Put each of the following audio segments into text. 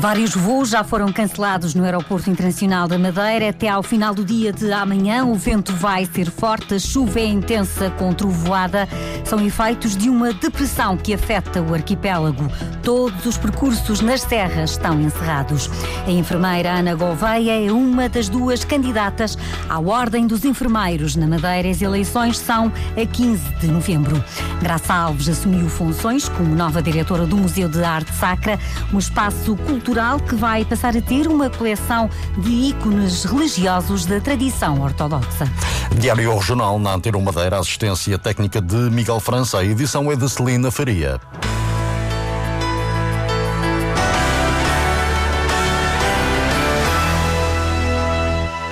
Vários voos já foram cancelados no Aeroporto Internacional da Madeira. Até ao final do dia de amanhã, o vento vai ser forte, a chuva é intensa com trovoada. São efeitos de uma depressão que afeta o arquipélago. Todos os percursos nas serras estão encerrados. A enfermeira Ana Gouveia é uma das duas candidatas à Ordem dos Enfermeiros na Madeira. As eleições são a 15 de novembro. Graça Alves assumiu funções como nova diretora do Museu de Arte Sacra, um espaço cultural cultural que vai passar a ter uma coleção de ícones religiosos da tradição ortodoxa. Diário Regional na Antena Madeira, assistência técnica de Miguel França, a edição é de Celina Faria.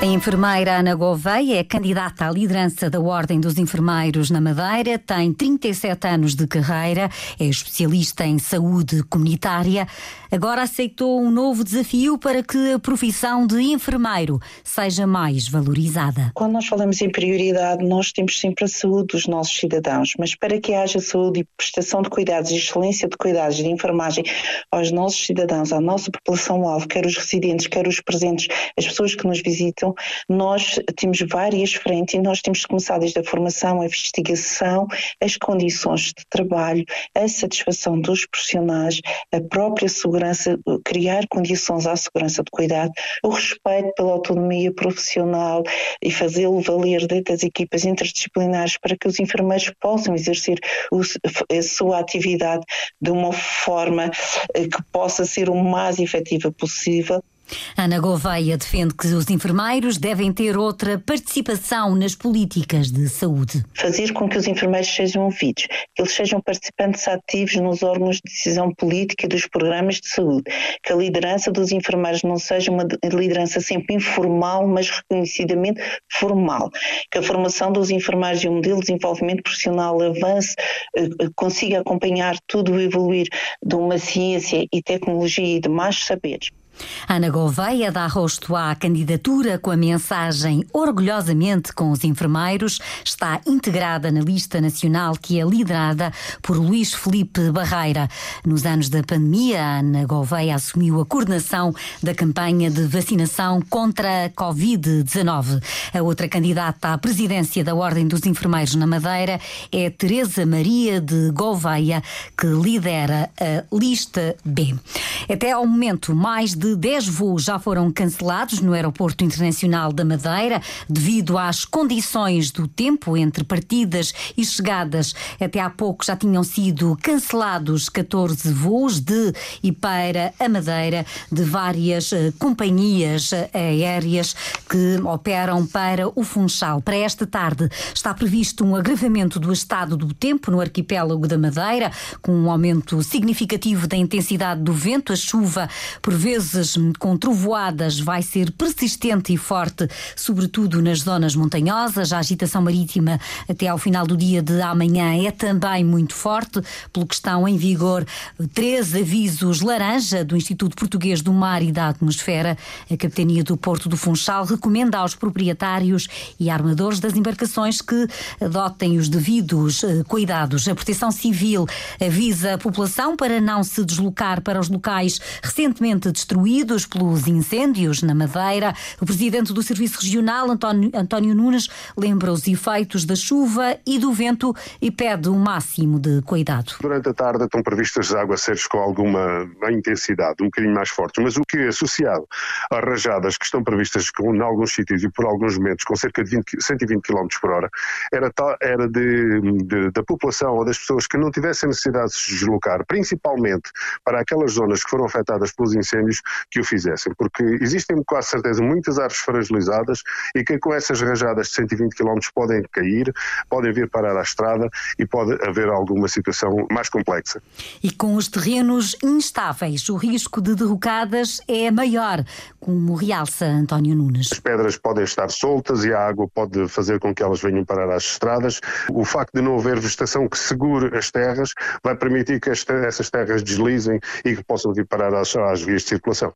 A enfermeira Ana Gouveia é candidata à liderança da Ordem dos Enfermeiros na Madeira, tem 37 anos de carreira, é especialista em saúde comunitária. Agora aceitou um novo desafio para que a profissão de enfermeiro seja mais valorizada. Quando nós falamos em prioridade, nós temos sempre a saúde dos nossos cidadãos, mas para que haja saúde e prestação de cuidados e excelência de cuidados de enfermagem aos nossos cidadãos, à nossa população-alvo, quer os residentes, quer os presentes, as pessoas que nos visitam, então, nós temos várias frentes e nós temos que começar desde a formação, a investigação, as condições de trabalho, a satisfação dos profissionais, a própria segurança, criar condições à segurança de cuidado, o respeito pela autonomia profissional e fazê-lo valer dentro das equipas interdisciplinares para que os enfermeiros possam exercer a sua atividade de uma forma eh, que possa ser o mais efetiva possível. Ana Gouveia defende que os enfermeiros devem ter outra participação nas políticas de saúde. Fazer com que os enfermeiros sejam ouvidos, que eles sejam participantes ativos nos órgãos de decisão política dos programas de saúde, que a liderança dos enfermeiros não seja uma liderança sempre informal, mas reconhecidamente formal, que a formação dos enfermeiros e o modelo de desenvolvimento profissional avance, eh, eh, consiga acompanhar tudo o evoluir de uma ciência e tecnologia e de mais saberes. Ana Gouveia dá rosto à candidatura com a mensagem Orgulhosamente com os enfermeiros. Está integrada na lista nacional que é liderada por Luís Felipe Barreira. Nos anos da pandemia, Ana Gouveia assumiu a coordenação da campanha de vacinação contra a Covid-19. A outra candidata à presidência da Ordem dos Enfermeiros na Madeira é Teresa Maria de Gouveia, que lidera a lista B. Até ao momento, mais de de 10 voos já foram cancelados no Aeroporto Internacional da Madeira devido às condições do tempo entre partidas e chegadas. Até há pouco já tinham sido cancelados 14 voos de e para a Madeira de várias uh, companhias uh, aéreas que operam para o Funchal. Para esta tarde está previsto um agravamento do estado do tempo no arquipélago da Madeira, com um aumento significativo da intensidade do vento, a chuva por vezes vezes com trovoadas vai ser persistente e forte, sobretudo nas zonas montanhosas. A agitação marítima até ao final do dia de amanhã é também muito forte, pelo que estão em vigor três avisos laranja do Instituto Português do Mar e da Atmosfera. A Capitania do Porto do Funchal recomenda aos proprietários e armadores das embarcações que adotem os devidos eh, cuidados. A Proteção Civil avisa a população para não se deslocar para os locais recentemente destruídos destruídos pelos incêndios na Madeira. O presidente do Serviço Regional, António, António Nunes, lembra os efeitos da chuva e do vento e pede o um máximo de cuidado. Durante a tarde estão previstas aguaceiros com alguma intensidade, um bocadinho mais fortes, mas o que é associado às rajadas que estão previstas com, em alguns sítios e por alguns momentos com cerca de 20, 120 km por hora, era, era de, de, da população ou das pessoas que não tivessem necessidade de se deslocar, principalmente para aquelas zonas que foram afetadas pelos incêndios, que o fizessem, porque existem com certeza muitas árvores fragilizadas e que com essas rajadas de 120 km podem cair, podem vir parar à estrada e pode haver alguma situação mais complexa. E com os terrenos instáveis, o risco de derrocadas é maior, como realça António Nunes. As pedras podem estar soltas e a água pode fazer com que elas venham parar às estradas. O facto de não haver vegetação que segure as terras vai permitir que esta, essas terras deslizem e que possam vir parar às, às vias de circulação.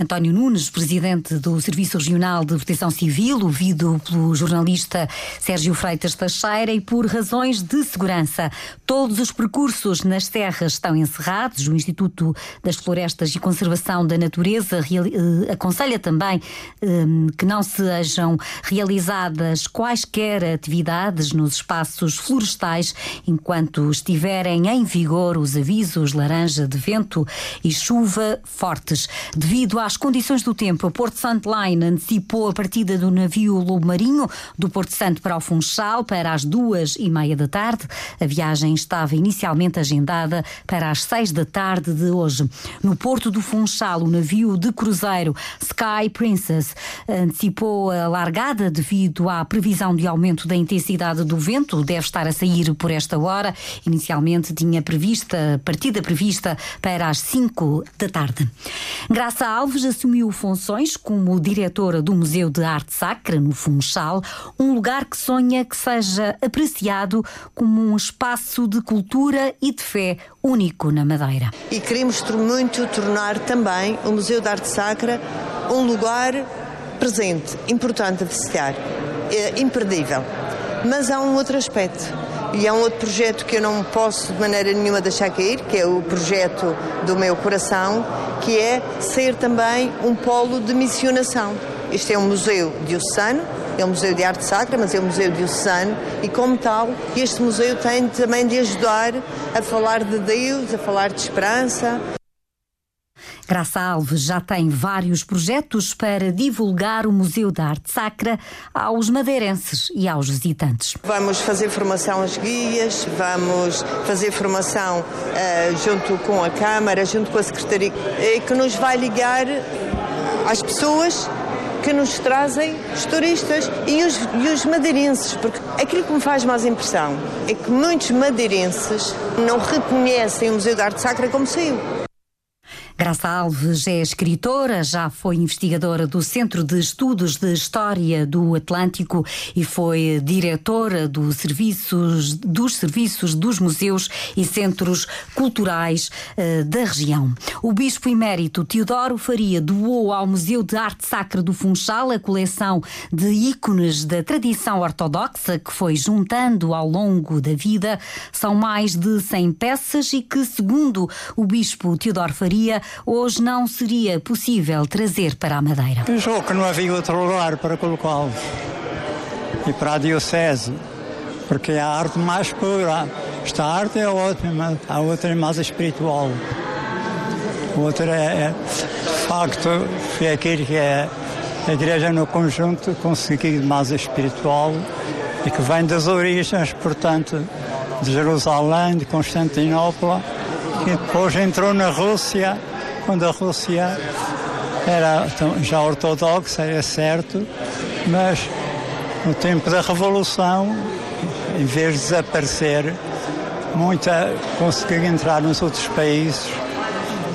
António Nunes, presidente do Serviço Regional de Proteção Civil, ouvido pelo jornalista Sérgio Freitas Teixeira, e por razões de segurança. Todos os percursos nas terras estão encerrados. O Instituto das Florestas e Conservação da Natureza eh, aconselha também ehm, que não sejam realizadas quaisquer atividades nos espaços florestais enquanto estiverem em vigor os avisos laranja de vento e chuva fortes. Devido às condições do tempo, a Porto Santo Line antecipou a partida do navio Lobo Marinho do Porto Santo para o Funchal para as duas e meia da tarde. A viagem estava inicialmente agendada para as seis da tarde de hoje. No Porto do Funchal, o navio de cruzeiro Sky Princess antecipou a largada devido à previsão de aumento da intensidade do vento. Deve estar a sair por esta hora. Inicialmente tinha prevista, partida prevista para as cinco da tarde. Graça Alves Alves assumiu funções como diretora do Museu de Arte Sacra, no Funchal, um lugar que sonha que seja apreciado como um espaço de cultura e de fé único na Madeira. E queremos muito tornar também o Museu de Arte Sacra um lugar presente, importante a visitar, é imperdível. Mas há um outro aspecto e há um outro projeto que eu não posso de maneira nenhuma deixar cair, que é o projeto do meu coração, que é ser também um polo de missionação. Este é um museu diocesano, é um museu de arte sacra, mas é um museu diocesano e, como tal, este museu tem também de ajudar a falar de Deus, a falar de esperança, Graça Alves já tem vários projetos para divulgar o Museu da Arte Sacra aos madeirenses e aos visitantes. Vamos fazer formação aos guias, vamos fazer formação uh, junto com a Câmara, junto com a Secretaria, eh, que nos vai ligar às pessoas que nos trazem os turistas e os, e os madeirenses, porque aquilo que me faz mais impressão é que muitos madeirenses não reconhecem o Museu da Arte Sacra como seu. Graça Alves é escritora, já foi investigadora do Centro de Estudos de História do Atlântico e foi diretora do serviços, dos serviços dos museus e centros culturais uh, da região. O Bispo Emérito Teodoro Faria doou ao Museu de Arte Sacra do Funchal a coleção de ícones da tradição ortodoxa que foi juntando ao longo da vida. São mais de 100 peças e que, segundo o Bispo Teodoro Faria, hoje não seria possível trazer para a Madeira. Pensou que não havia outro lugar para colocá-los. E para a Diocese, porque é a arte mais pura. Esta arte é ótima, a outra é mais espiritual. A outra é, é de facto, foi aquilo que é a Igreja no conjunto conseguiu mais espiritual e que vem das origens, portanto, de Jerusalém, de Constantinopla, que depois entrou na Rússia quando a Rússia era já ortodoxa, é certo, mas no tempo da Revolução, em vez de desaparecer, muita conseguiu entrar nos outros países.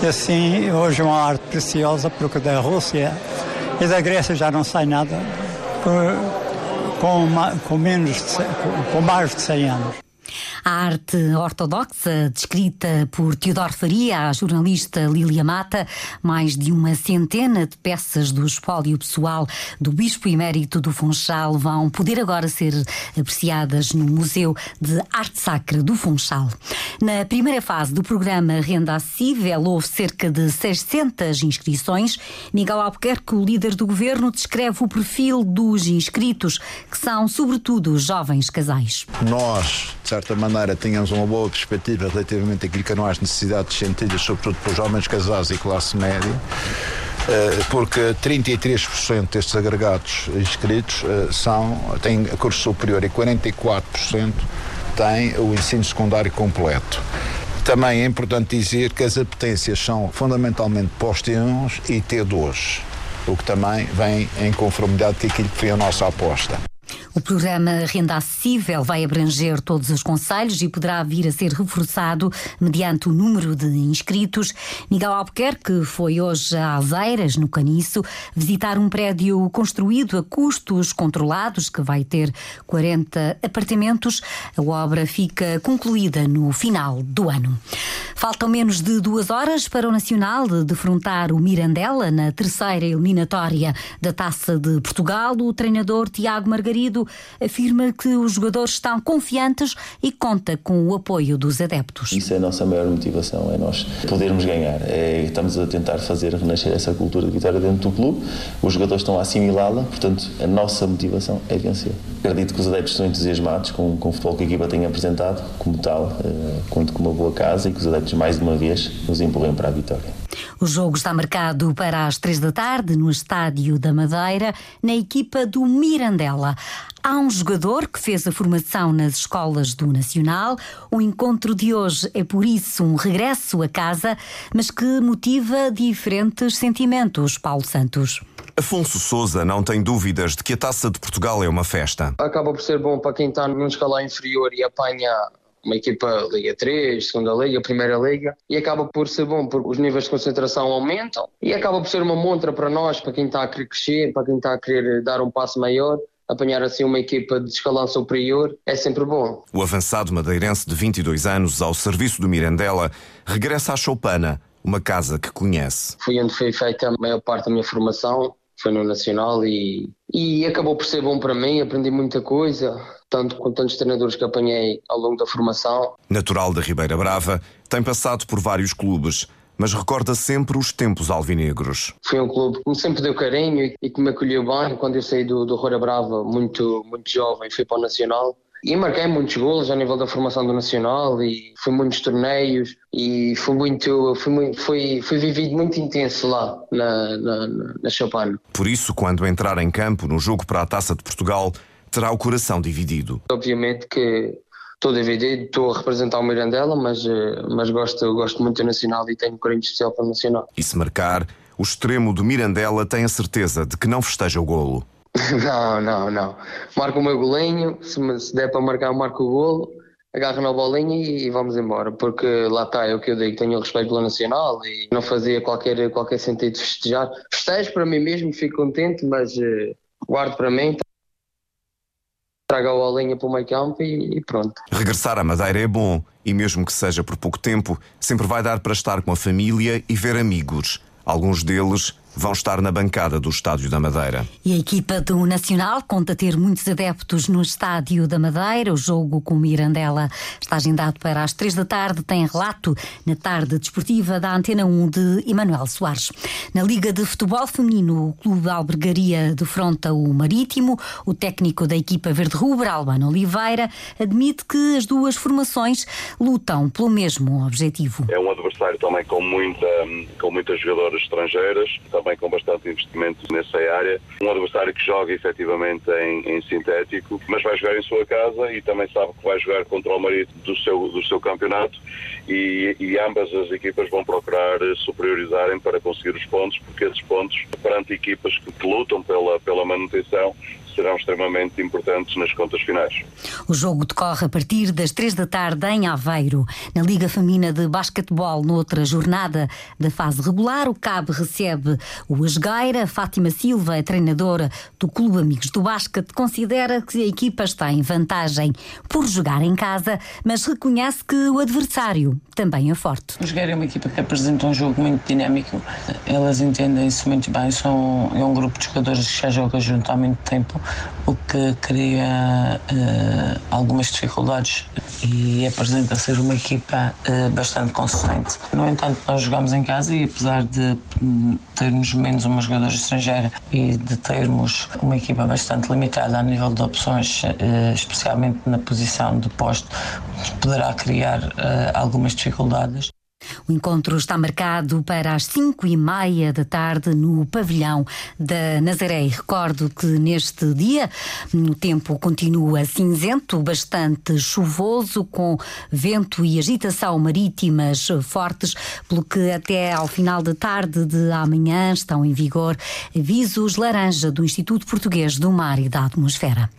E assim, hoje é uma arte preciosa, porque da Rússia e da Grécia já não sai nada, com, com, menos de, com mais de 100 anos. A arte ortodoxa, descrita por Teodoro Faria, a jornalista Lília Mata, mais de uma centena de peças do espólio pessoal do Bispo Emérito do Funchal vão poder agora ser apreciadas no Museu de Arte Sacra do Funchal. Na primeira fase do programa Renda Acessível, houve cerca de 600 inscrições. Miguel Albuquerque, o líder do governo, descreve o perfil dos inscritos, que são, sobretudo, jovens casais. Nós, de certa maneira, maneira tenhamos uma boa perspectiva relativamente àquilo que eram as necessidades sentidas, sobretudo para os jovens casados e classe média, eh, porque 33% destes agregados inscritos eh, são, têm curso superior e 44% têm o ensino secundário completo. Também é importante dizer que as apetências são fundamentalmente post T1 e T2, o que também vem em conformidade com aquilo que foi a nossa aposta. O programa Renda Acessível vai abranger todos os conselhos e poderá vir a ser reforçado mediante o número de inscritos. Miguel Albuquerque foi hoje a Alzeiras, no Caniço, visitar um prédio construído a custos controlados que vai ter 40 apartamentos. A obra fica concluída no final do ano. Faltam menos de duas horas para o Nacional defrontar o Mirandela na terceira eliminatória da Taça de Portugal. O treinador Tiago Margarido afirma que os jogadores estão confiantes e conta com o apoio dos adeptos. Isso é a nossa maior motivação, é nós podermos ganhar. É, estamos a tentar fazer renascer essa cultura de vitória dentro do clube. Os jogadores estão a assimilá-la, portanto, a nossa motivação é vencer. Acredito que os adeptos estão entusiasmados com, com o futebol que a equipa tem apresentado, como tal, eh, conto com uma boa casa e que os adeptos, mais uma vez, nos empurrem para a vitória. O jogo está marcado para as três da tarde no Estádio da Madeira, na equipa do Mirandela. Há um jogador que fez a formação nas escolas do Nacional. O encontro de hoje é, por isso, um regresso a casa, mas que motiva diferentes sentimentos. Paulo Santos. Afonso Souza não tem dúvidas de que a Taça de Portugal é uma festa. Acaba por ser bom para quem está num escalão inferior e apanha uma equipa Liga 3, Segunda Liga, Primeira Liga, e acaba por ser bom porque os níveis de concentração aumentam e acaba por ser uma montra para nós, para quem está a querer crescer, para quem está a querer dar um passo maior. Apanhar assim uma equipa de escalão superior é sempre bom. O avançado madeirense de 22 anos, ao serviço do Mirandela, regressa à Choupana, uma casa que conhece. Fui onde foi feita a maior parte da minha formação, foi no Nacional e, e acabou por ser bom para mim, aprendi muita coisa, tanto com tantos treinadores que apanhei ao longo da formação. Natural da Ribeira Brava, tem passado por vários clubes, mas recorda sempre os tempos alvinegros. Foi um clube que me sempre deu carinho e que me acolheu bem. Quando eu saí do, do Roura Brava, muito, muito jovem, fui para o Nacional. E marquei muitos golos a nível da formação do Nacional e fui muitos torneios e foi muito, foi, muito, foi, foi vivido muito intenso lá na, na, na Chopin. Por isso, quando entrar em campo no jogo para a Taça de Portugal, terá o coração dividido. Obviamente que estou dividido, estou a representar o Mirandela, mas, eh, mas gosto, gosto muito do Nacional e tenho um carinho especial para o Nacional. E se marcar, o extremo do Mirandela tem a certeza de que não festeja o golo. Não, não, não. Marco o meu golinho, se, me, se der para marcar, marco o golo, agarro na bolinha e, e vamos embora. Porque lá está, é o que eu digo, tenho respeito pela Nacional e não fazia qualquer, qualquer sentido festejar. Festejo para mim mesmo, fico contente, mas uh, guardo para mim. Trago a bolinha para o meio campo e, e pronto. Regressar à Madeira é bom e, mesmo que seja por pouco tempo, sempre vai dar para estar com a família e ver amigos. Alguns deles vão estar na bancada do Estádio da Madeira. E a equipa do Nacional conta ter muitos adeptos no Estádio da Madeira. O jogo com o Mirandela está agendado para as três da tarde. Tem relato na tarde desportiva da Antena 1 de Emanuel Soares. Na Liga de Futebol Feminino, o Clube da Albergaria defronta o Marítimo. O técnico da equipa verde-rubra, Albano Oliveira, admite que as duas formações lutam pelo mesmo objetivo. É um adversário também com, muita, com muitas jogadoras estrangeiras, também com bastante investimento nessa área. Um adversário que joga efetivamente em, em, sintético, mas vai jogar em sua casa e também sabe que vai jogar contra o marido do seu, do seu campeonato e, e ambas as equipas vão procurar superiorizarem para conseguir os pontos, porque esses pontos, perante equipas que, que lutam pela, pela manutenção, serão extremamente importantes nas contas finais. O jogo decorre a partir das três da tarde em Aveiro. Na Liga Femina de Basquetebol, noutra jornada da fase regular, o CAB recebe o Asgueira. Fátima Silva, treinadora do Clube Amigos do Basquete, considera que a equipa está em vantagem por jogar em casa, mas reconhece que o adversário também é forte. O Asgueira é uma equipa que apresenta um jogo muito dinâmico. Elas entendem-se muito bem. São, é um grupo de jogadores que já joga junto há muito tempo o que cria uh, algumas dificuldades e apresenta ser uma equipa uh, bastante consistente. No entanto, nós jogamos em casa e apesar de um, termos menos uma jogadora estrangeira e de termos uma equipa bastante limitada a nível de opções, uh, especialmente na posição de posto, poderá criar algumas dificuldades. O encontro está marcado para as cinco e meia da tarde no pavilhão da Nazaré. E recordo que neste dia o tempo continua cinzento, bastante chuvoso, com vento e agitação marítimas fortes, pelo que até ao final da tarde de amanhã estão em vigor avisos laranja do Instituto Português do Mar e da Atmosfera.